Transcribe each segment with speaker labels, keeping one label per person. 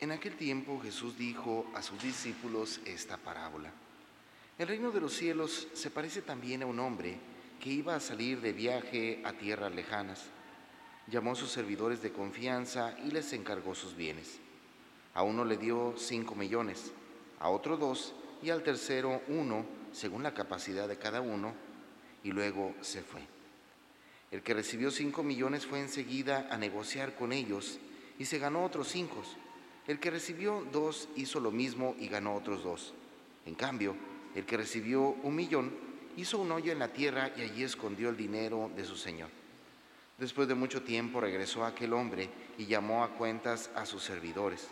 Speaker 1: En aquel tiempo Jesús dijo a sus discípulos esta parábola. El reino de los cielos se parece también a un hombre que iba a salir de viaje a tierras lejanas. Llamó a sus servidores de confianza y les encargó sus bienes. A uno le dio cinco millones, a otro dos y al tercero uno, según la capacidad de cada uno, y luego se fue. El que recibió cinco millones fue enseguida a negociar con ellos y se ganó otros cinco. El que recibió dos hizo lo mismo y ganó otros dos. En cambio, el que recibió un millón hizo un hoyo en la tierra y allí escondió el dinero de su señor. Después de mucho tiempo regresó aquel hombre y llamó a cuentas a sus servidores.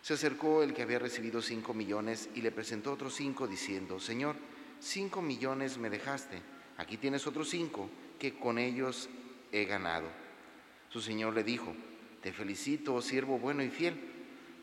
Speaker 1: Se acercó el que había recibido cinco millones y le presentó otros cinco diciendo, Señor, cinco millones me dejaste, aquí tienes otros cinco que con ellos he ganado. Su señor le dijo, Te felicito, siervo bueno y fiel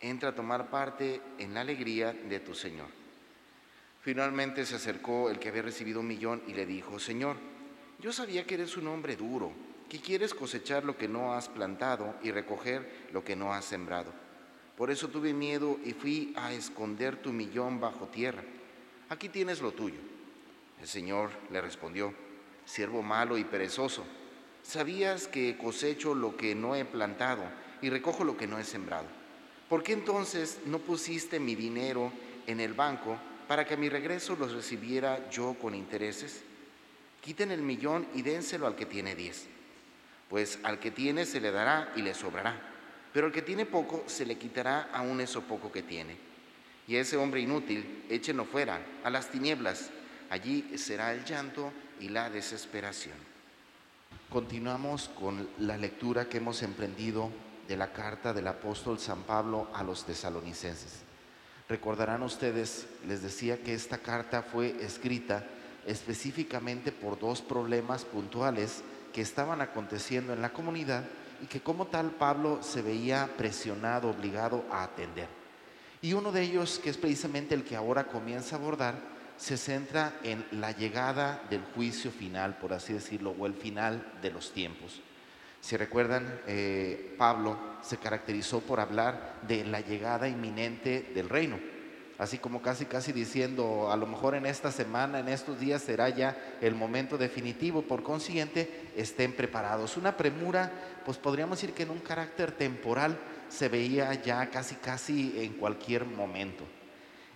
Speaker 1: entra a tomar parte en la alegría de tu Señor. Finalmente se acercó el que había recibido un millón y le dijo, Señor, yo sabía que eres un hombre duro, que quieres cosechar lo que no has plantado y recoger lo que no has sembrado. Por eso tuve miedo y fui a esconder tu millón bajo tierra. Aquí tienes lo tuyo. El Señor le respondió, siervo malo y perezoso, sabías que cosecho lo que no he plantado y recojo lo que no he sembrado. ¿Por qué entonces no pusiste mi dinero en el banco para que a mi regreso los recibiera yo con intereses? Quiten el millón y dénselo al que tiene diez. Pues al que tiene se le dará y le sobrará, pero al que tiene poco se le quitará aún eso poco que tiene. Y ese hombre inútil, échenlo fuera, a las tinieblas, allí será el llanto y la desesperación. Continuamos con la lectura que hemos emprendido de la carta del apóstol San Pablo a los tesalonicenses. Recordarán ustedes, les decía que esta carta fue escrita específicamente por dos problemas puntuales que estaban aconteciendo en la comunidad y que como tal Pablo se veía presionado, obligado a atender. Y uno de ellos, que es precisamente el que ahora comienza a abordar, se centra en la llegada del juicio final, por así decirlo, o el final de los tiempos. Si recuerdan, eh, Pablo se caracterizó por hablar de la llegada inminente del reino, así como casi casi diciendo, a lo mejor en esta semana, en estos días será ya el momento definitivo, por consiguiente, estén preparados. Una premura, pues podríamos decir que en un carácter temporal se veía ya casi casi en cualquier momento.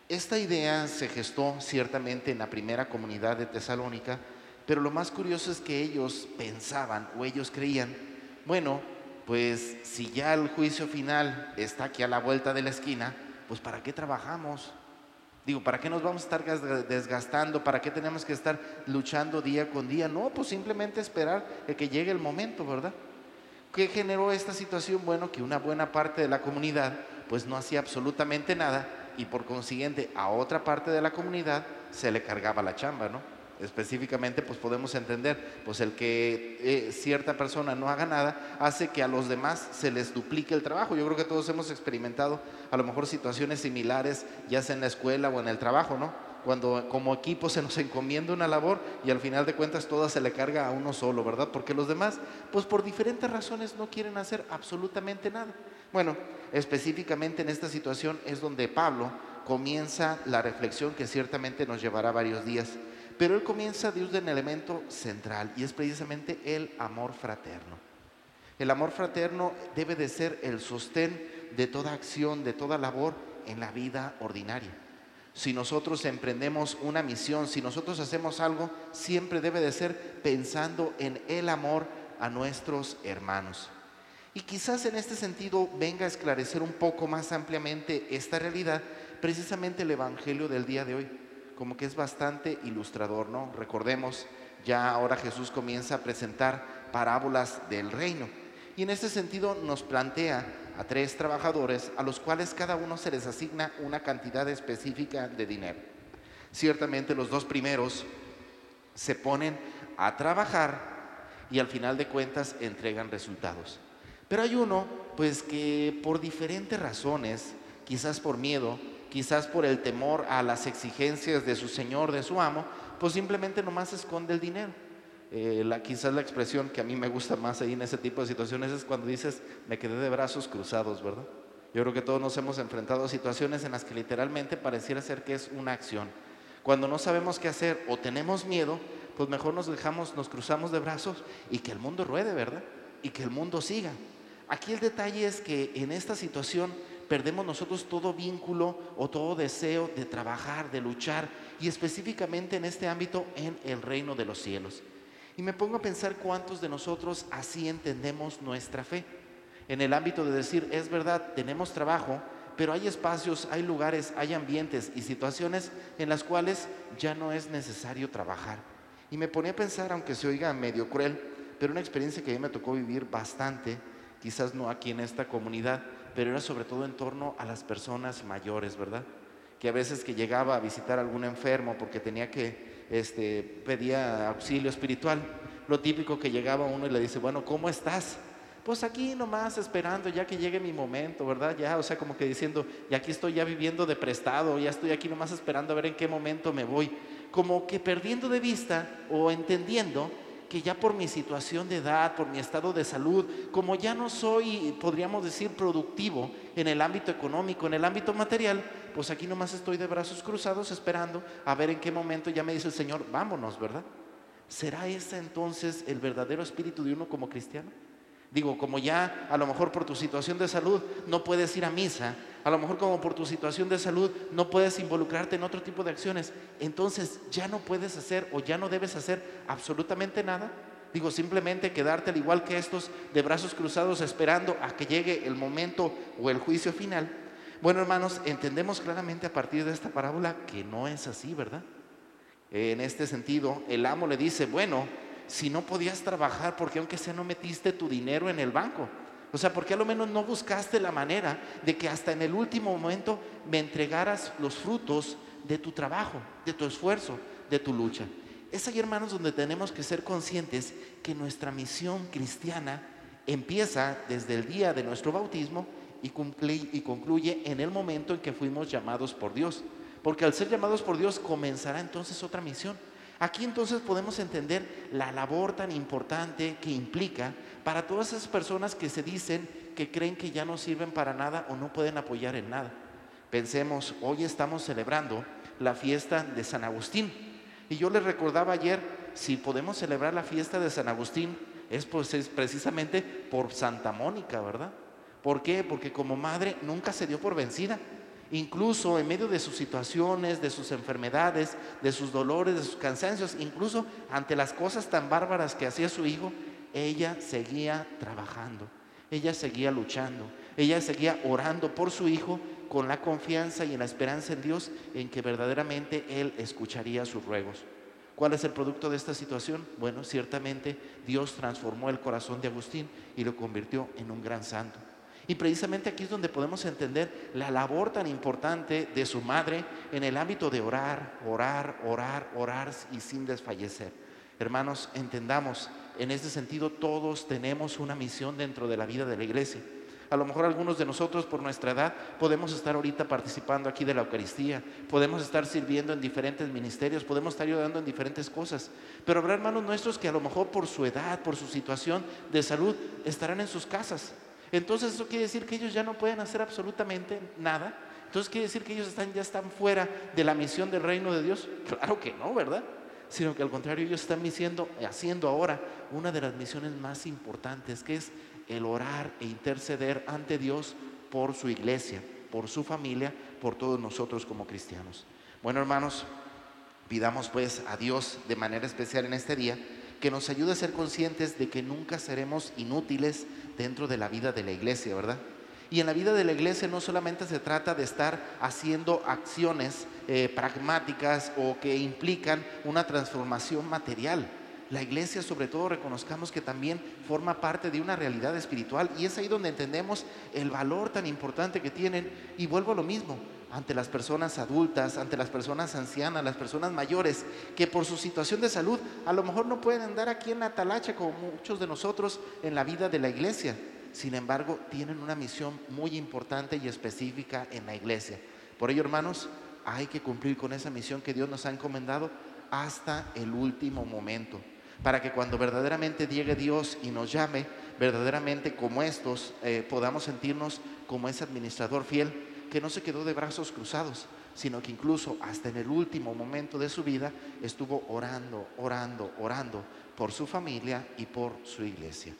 Speaker 1: Esta idea se gestó ciertamente en la primera comunidad de Tesalónica, pero lo más curioso es que ellos pensaban o ellos creían bueno, pues si ya el juicio final está aquí a la vuelta de la esquina, pues ¿para qué trabajamos? Digo, ¿para qué nos vamos a estar desgastando? ¿Para qué tenemos que estar luchando día con día? No, pues simplemente esperar que llegue el momento, ¿verdad? ¿Qué generó esta situación? Bueno, que una buena parte de la comunidad pues no hacía absolutamente nada y por consiguiente a otra parte de la comunidad se le cargaba la chamba, ¿no? Específicamente, pues podemos entender, pues el que eh, cierta persona no haga nada hace que a los demás se les duplique el trabajo. Yo creo que todos hemos experimentado a lo mejor situaciones similares, ya sea en la escuela o en el trabajo, ¿no? Cuando como equipo se nos encomienda una labor y al final de cuentas toda se le carga a uno solo, ¿verdad? Porque los demás, pues por diferentes razones no quieren hacer absolutamente nada. Bueno, específicamente en esta situación es donde Pablo comienza la reflexión que ciertamente nos llevará varios días. Pero él comienza de un elemento central y es precisamente el amor fraterno. El amor fraterno debe de ser el sostén de toda acción, de toda labor en la vida ordinaria. Si nosotros emprendemos una misión, si nosotros hacemos algo, siempre debe de ser pensando en el amor a nuestros hermanos. Y quizás en este sentido venga a esclarecer un poco más ampliamente esta realidad, precisamente el Evangelio del día de hoy como que es bastante ilustrador, ¿no? Recordemos, ya ahora Jesús comienza a presentar parábolas del reino. Y en este sentido nos plantea a tres trabajadores a los cuales cada uno se les asigna una cantidad específica de dinero. Ciertamente los dos primeros se ponen a trabajar y al final de cuentas entregan resultados. Pero hay uno, pues que por diferentes razones, quizás por miedo, quizás por el temor a las exigencias de su señor, de su amo, pues simplemente nomás esconde el dinero. Eh, quizás la expresión que a mí me gusta más ahí en ese tipo de situaciones es cuando dices, me quedé de brazos cruzados, ¿verdad? Yo creo que todos nos hemos enfrentado a situaciones en las que literalmente pareciera ser que es una acción. Cuando no sabemos qué hacer o tenemos miedo, pues mejor nos dejamos, nos cruzamos de brazos y que el mundo ruede, ¿verdad? Y que el mundo siga. Aquí el detalle es que en esta situación perdemos nosotros todo vínculo o todo deseo de trabajar, de luchar, y específicamente en este ámbito en el reino de los cielos. Y me pongo a pensar cuántos de nosotros así entendemos nuestra fe. En el ámbito de decir, es verdad, tenemos trabajo, pero hay espacios, hay lugares, hay ambientes y situaciones en las cuales ya no es necesario trabajar. Y me ponía a pensar, aunque se oiga medio cruel, pero una experiencia que a mí me tocó vivir bastante, quizás no aquí en esta comunidad, pero era sobre todo en torno a las personas mayores, ¿verdad? Que a veces que llegaba a visitar a algún enfermo porque tenía que, este, pedía auxilio espiritual, lo típico que llegaba uno y le dice, bueno, ¿cómo estás? Pues aquí nomás esperando ya que llegue mi momento, ¿verdad? Ya, o sea, como que diciendo, ya aquí estoy ya viviendo de prestado, ya estoy aquí nomás esperando a ver en qué momento me voy. Como que perdiendo de vista o entendiendo que ya por mi situación de edad, por mi estado de salud, como ya no soy, podríamos decir, productivo en el ámbito económico, en el ámbito material, pues aquí nomás estoy de brazos cruzados esperando a ver en qué momento ya me dice el Señor, vámonos, ¿verdad? ¿Será ese entonces el verdadero espíritu de uno como cristiano? Digo, como ya a lo mejor por tu situación de salud no puedes ir a misa, a lo mejor como por tu situación de salud no puedes involucrarte en otro tipo de acciones, entonces ya no puedes hacer o ya no debes hacer absolutamente nada. Digo, simplemente quedarte al igual que estos de brazos cruzados esperando a que llegue el momento o el juicio final. Bueno, hermanos, entendemos claramente a partir de esta parábola que no es así, ¿verdad? En este sentido, el amo le dice, bueno, si no podías trabajar, porque aunque sea no metiste tu dinero en el banco? O sea, ¿por qué a lo menos no buscaste la manera de que hasta en el último momento me entregaras los frutos de tu trabajo, de tu esfuerzo, de tu lucha? Es ahí, hermanos, donde tenemos que ser conscientes que nuestra misión cristiana empieza desde el día de nuestro bautismo y concluye en el momento en que fuimos llamados por Dios. Porque al ser llamados por Dios comenzará entonces otra misión Aquí entonces podemos entender la labor tan importante que implica para todas esas personas que se dicen que creen que ya no sirven para nada o no pueden apoyar en nada. Pensemos, hoy estamos celebrando la fiesta de San Agustín. Y yo les recordaba ayer, si podemos celebrar la fiesta de San Agustín, es, pues, es precisamente por Santa Mónica, ¿verdad? ¿Por qué? Porque como madre nunca se dio por vencida incluso en medio de sus situaciones, de sus enfermedades, de sus dolores, de sus cansancios, incluso ante las cosas tan bárbaras que hacía su hijo, ella seguía trabajando, ella seguía luchando, ella seguía orando por su hijo con la confianza y en la esperanza en Dios en que verdaderamente Él escucharía sus ruegos. ¿Cuál es el producto de esta situación? Bueno, ciertamente Dios transformó el corazón de Agustín y lo convirtió en un gran santo. Y precisamente aquí es donde podemos entender la labor tan importante de su madre en el ámbito de orar, orar, orar, orar y sin desfallecer. Hermanos, entendamos, en este sentido todos tenemos una misión dentro de la vida de la iglesia. A lo mejor algunos de nosotros por nuestra edad podemos estar ahorita participando aquí de la Eucaristía, podemos estar sirviendo en diferentes ministerios, podemos estar ayudando en diferentes cosas. Pero habrá hermanos nuestros que a lo mejor por su edad, por su situación de salud, estarán en sus casas entonces eso quiere decir que ellos ya no pueden hacer absolutamente nada. Entonces quiere decir que ellos ya están fuera de la misión del reino de Dios. Claro que no, ¿verdad? Sino que al contrario, ellos están haciendo ahora una de las misiones más importantes, que es el orar e interceder ante Dios por su iglesia, por su familia, por todos nosotros como cristianos. Bueno, hermanos, pidamos pues a Dios de manera especial en este día que nos ayude a ser conscientes de que nunca seremos inútiles dentro de la vida de la iglesia, ¿verdad? Y en la vida de la iglesia no solamente se trata de estar haciendo acciones eh, pragmáticas o que implican una transformación material. la iglesia sobre todo reconozcamos que también forma parte de una realidad espiritual y es ahí donde entendemos el valor tan importante que tienen y vuelvo a lo mismo, ante las personas adultas, ante las personas ancianas, las personas mayores, que por su situación de salud a lo mejor no pueden andar aquí en la como muchos de nosotros en la vida de la iglesia. Sin embargo, tienen una misión muy importante y específica en la iglesia. Por ello, hermanos, hay que cumplir con esa misión que Dios nos ha encomendado hasta el último momento para que cuando verdaderamente llegue Dios y nos llame, verdaderamente como estos, eh, podamos sentirnos como ese administrador fiel que no se quedó de brazos cruzados, sino que incluso hasta en el último momento de su vida estuvo orando, orando, orando por su familia y por su iglesia.